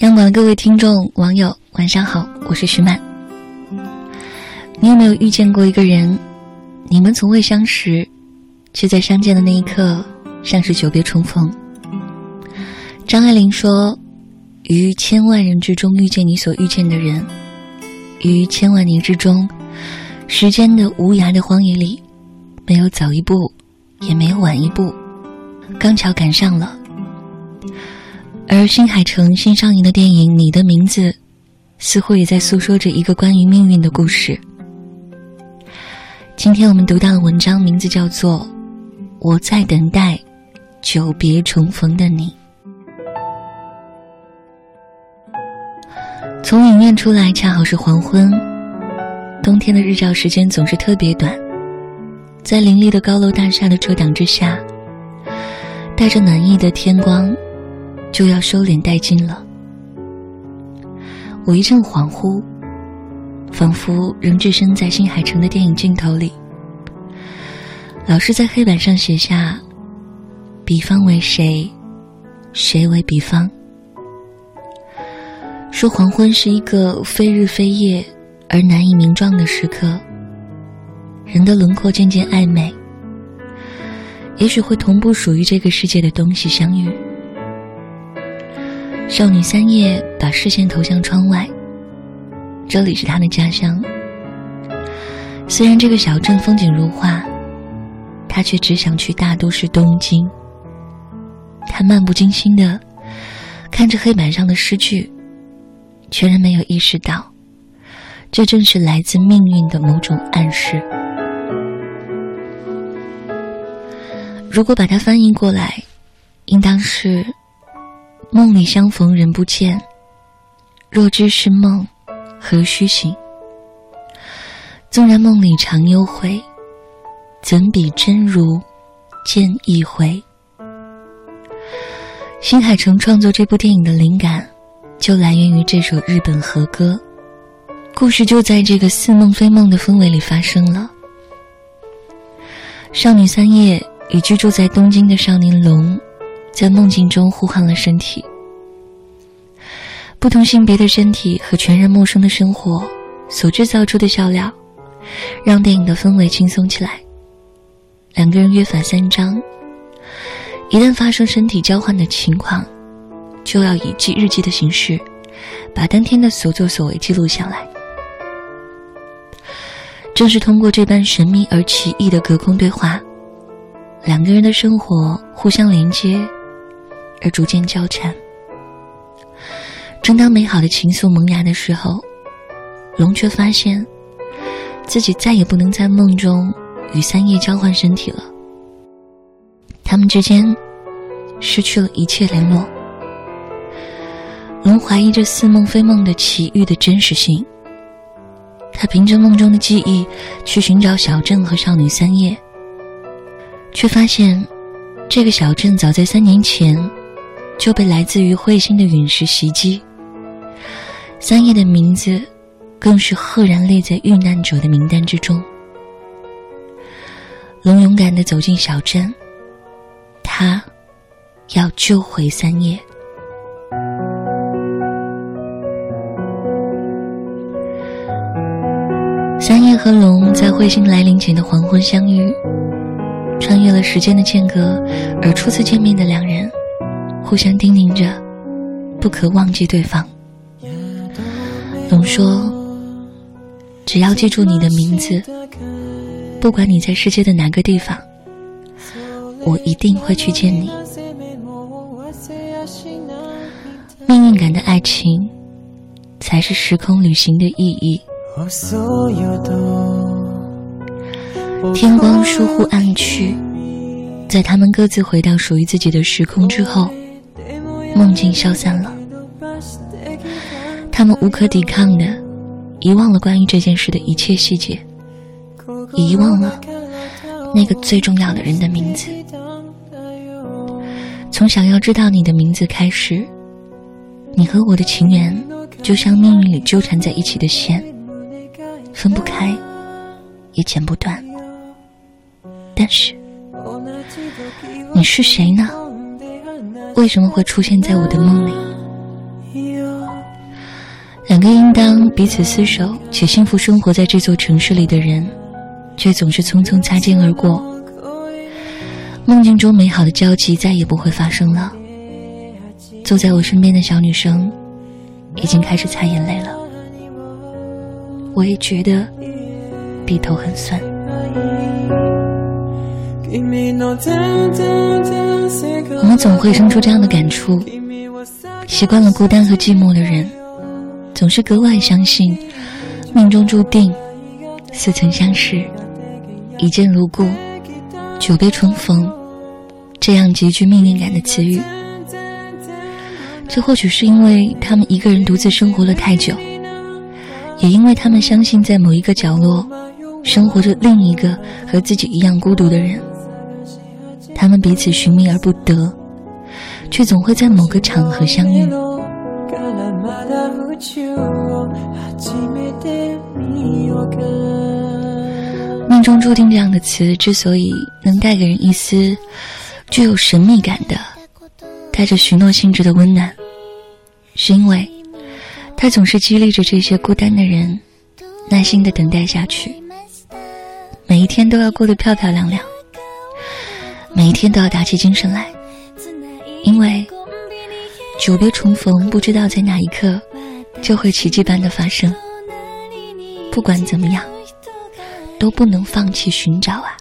央广的各位听众、网友，晚上好，我是徐曼。你有没有遇见过一个人？你们从未相识，却在相见的那一刻，像是久别重逢。张爱玲说：“于千万人之中遇见你所遇见的人，于千万年之中，时间的无涯的荒野里，没有早一步，也没有晚一步，刚巧赶上了。”而新海诚新上映的电影《你的名字》，似乎也在诉说着一个关于命运的故事。今天我们读到的文章名字叫做《我在等待久别重逢的你》。从影院出来，恰好是黄昏。冬天的日照时间总是特别短，在林立的高楼大厦的遮挡之下，带着暖意的天光。就要收敛殆尽了。我一阵恍惚，仿佛仍置身在新海诚的电影镜头里。老师在黑板上写下：“比方为谁？谁为比方？”说黄昏是一个非日非夜而难以名状的时刻，人的轮廓渐渐暧昧，也许会同步属于这个世界的东西相遇。少女三叶把视线投向窗外，这里是她的家乡。虽然这个小镇风景如画，她却只想去大都市东京。她漫不经心的看着黑板上的诗句，全然没有意识到，这正是来自命运的某种暗示。如果把它翻译过来，应当是。梦里相逢人不见，若知是梦，何须醒？纵然梦里常幽会，怎比真如见一回？新海诚创作这部电影的灵感，就来源于这首日本和歌。故事就在这个似梦非梦的氛围里发生了。少女三叶与居住在东京的少年龙。在梦境中互换了身体，不同性别的身体和全然陌生的生活所制造出的笑料，让电影的氛围轻松起来。两个人约法三章：一旦发生身体交换的情况，就要以记日记的形式，把当天的所作所为记录下来。正是通过这般神秘而奇异的隔空对话，两个人的生活互相连接。而逐渐交缠。正当美好的情愫萌芽的时候，龙却发现自己再也不能在梦中与三叶交换身体了。他们之间失去了一切联络。龙怀疑这似梦非梦的奇遇的真实性。他凭着梦中的记忆去寻找小镇和少女三叶，却发现这个小镇早在三年前。就被来自于彗星的陨石袭击。三叶的名字，更是赫然列在遇难者的名单之中。龙勇敢的走进小镇，他要救回三叶。三叶和龙在彗星来临前的黄昏相遇，穿越了时间的间隔，而初次见面的两人。互相叮咛着，不可忘记对方。龙说：“只要记住你的名字，不管你在世界的哪个地方，我一定会去见你。”命运感的爱情，才是时空旅行的意义。天光疏忽暗去，在他们各自回到属于自己的时空之后。梦境消散了，他们无可抵抗的遗忘了关于这件事的一切细节，遗忘了那个最重要的人的名字。从想要知道你的名字开始，你和我的情缘就像命运里纠缠在一起的线，分不开，也剪不断。但是，你是谁呢？为什么会出现在我的梦里？两个应当彼此厮守且幸福生活在这座城市里的人，却总是匆匆擦肩而过。梦境中美好的交集再也不会发生了。坐在我身边的小女生，已经开始擦眼泪了。我也觉得鼻头很酸。我们总会生出这样的感触：习惯了孤单和寂寞的人，总是格外相信命中注定、似曾相识、一见如故、久别重逢这样极具命运感的词语。这或许是因为他们一个人独自生活了太久，也因为他们相信在某一个角落，生活着另一个和自己一样孤独的人。他们彼此寻觅而不得，却总会在某个场合相遇。命中注定这样的词之所以能带给人一丝具有神秘感的、带着许诺性质的温暖，是因为它总是激励着这些孤单的人耐心的等待下去，每一天都要过得漂漂亮亮。每一天都要打起精神来，因为久别重逢，不知道在哪一刻就会奇迹般的发生。不管怎么样，都不能放弃寻找啊。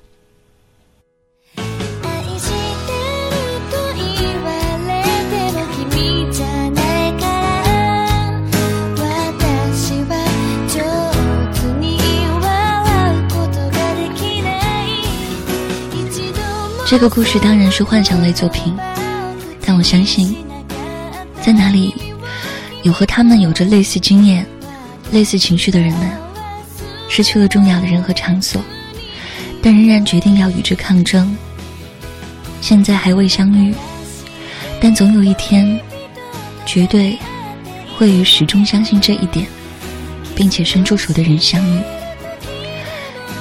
这个故事当然是幻想类作品，但我相信，在哪里有和他们有着类似经验、类似情绪的人们，失去了重要的人和场所，但仍然决定要与之抗争。现在还未相遇，但总有一天，绝对会与始终相信这一点，并且伸出手的人相遇。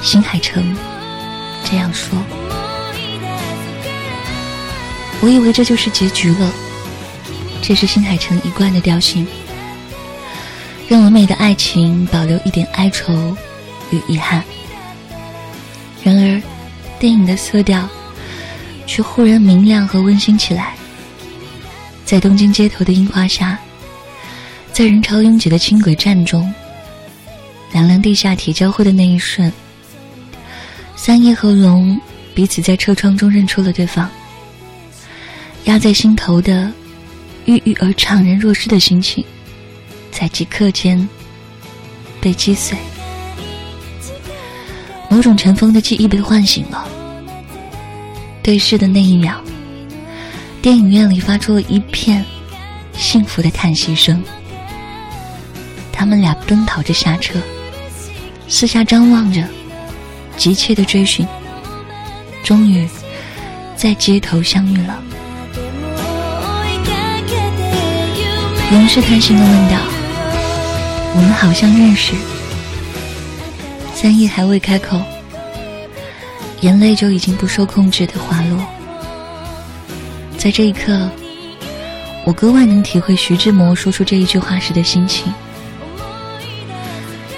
新海诚这样说。我以为这就是结局了，这是新海诚一贯的调性，让完美的爱情保留一点哀愁与遗憾。然而，电影的色调却忽然明亮和温馨起来。在东京街头的樱花下，在人潮拥挤的轻轨站中，两辆地下铁交汇的那一瞬，三叶和龙彼此在车窗中认出了对方。压在心头的郁郁而怅然若失的心情，在即刻间被击碎。某种尘封的记忆被唤醒了。对视的那一秒，电影院里发出了一片幸福的叹息声。他们俩奔跑着下车，四下张望着，急切的追寻，终于在街头相遇了。龙试探性的问道：“我们好像认识。”三叶还未开口，眼泪就已经不受控制的滑落。在这一刻，我格外能体会徐志摩说出这一句话时的心情。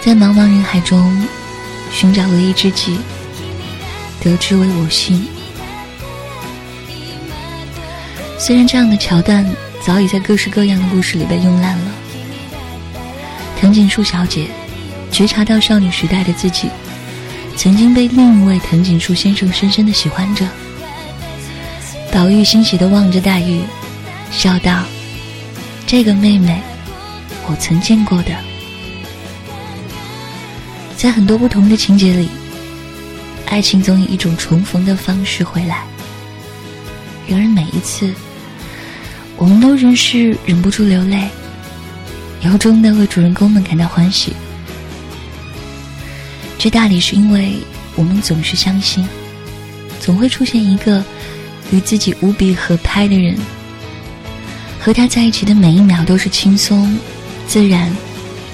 在茫茫人海中寻找唯一知己，得之为我心。虽然这样的桥段。早已在各式各样的故事里被用烂了。藤井树小姐觉察到少女时代的自己，曾经被另一位藤井树先生深深的喜欢着。宝玉欣喜的望着黛玉，笑道：“这个妹妹，我曾见过的。”在很多不同的情节里，爱情总以一种重逢的方式回来。然而每一次。我们都仍是忍不住流泪，由衷的为主人公们感到欢喜。这大理是因为我们总是相信，总会出现一个与自己无比合拍的人，和他在一起的每一秒都是轻松、自然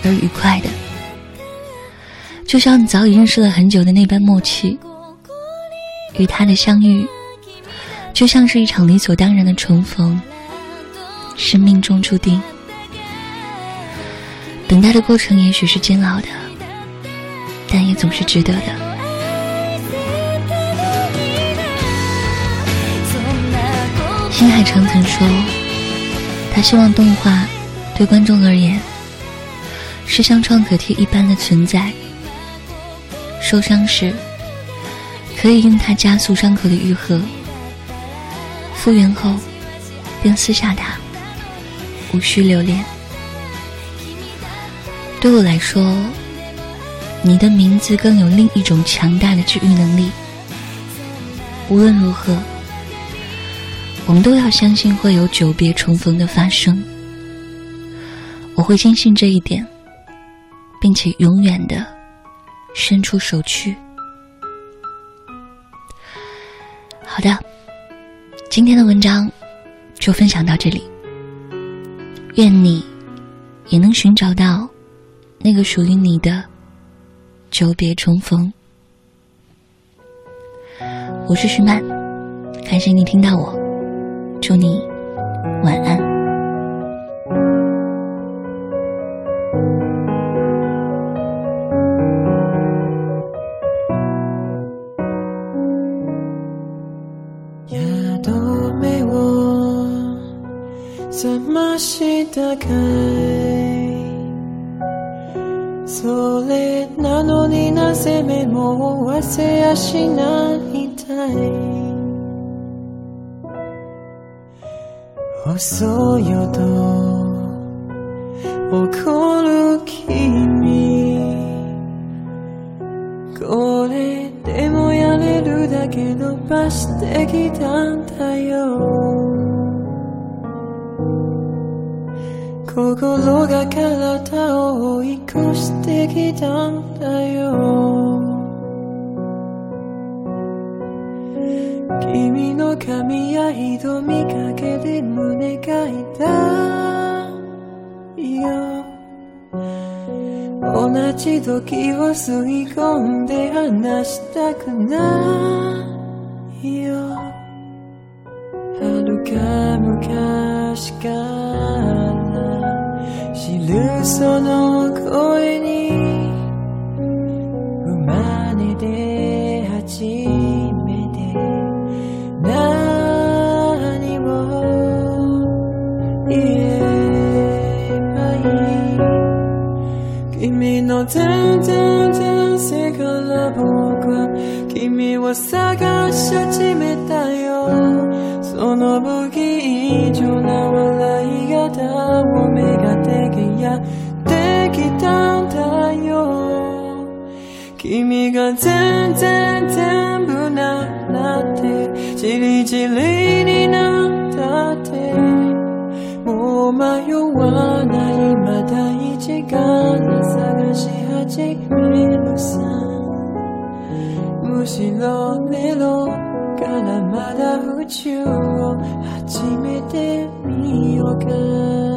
而愉快的，就像你早已认识了很久的那般默契。与他的相遇，就像是一场理所当然的重逢。是命中注定。等待的过程也许是煎熬的，但也总是值得的。新海诚曾说，他希望动画对观众而言是像创可贴一般的存在。受伤时，可以用它加速伤口的愈合；复原后，便撕下它，无需留恋。对我来说，你的名字更有另一种强大的治愈能力。无论如何。我们都要相信会有久别重逢的发生，我会坚信这一点，并且永远的伸出手去。好的，今天的文章就分享到这里。愿你也能寻找到那个属于你的久别重逢。我是徐曼，感谢你听到我。祝你晚安。それなのになぜ目も忘れやしないたい。遅いよと怒る君。これでもやれるだけ伸ばしてきたんだよ。心が体を追い越してきたんだよ。君の髪や瞳かけで胸が痛いよ。同じ時を吸い込んで離したくないよ。遥か昔からその声に生まれて初めて何を言えばいい君の全然前世から僕は君を探し始めたよ。その不義以上な笑い方をめがけてやってきたんだよ。君が全然全部ななってじりじりになったって。もう迷わないまだ一から探し始めるさ。むしろメロからまだ宇宙初めて見ようか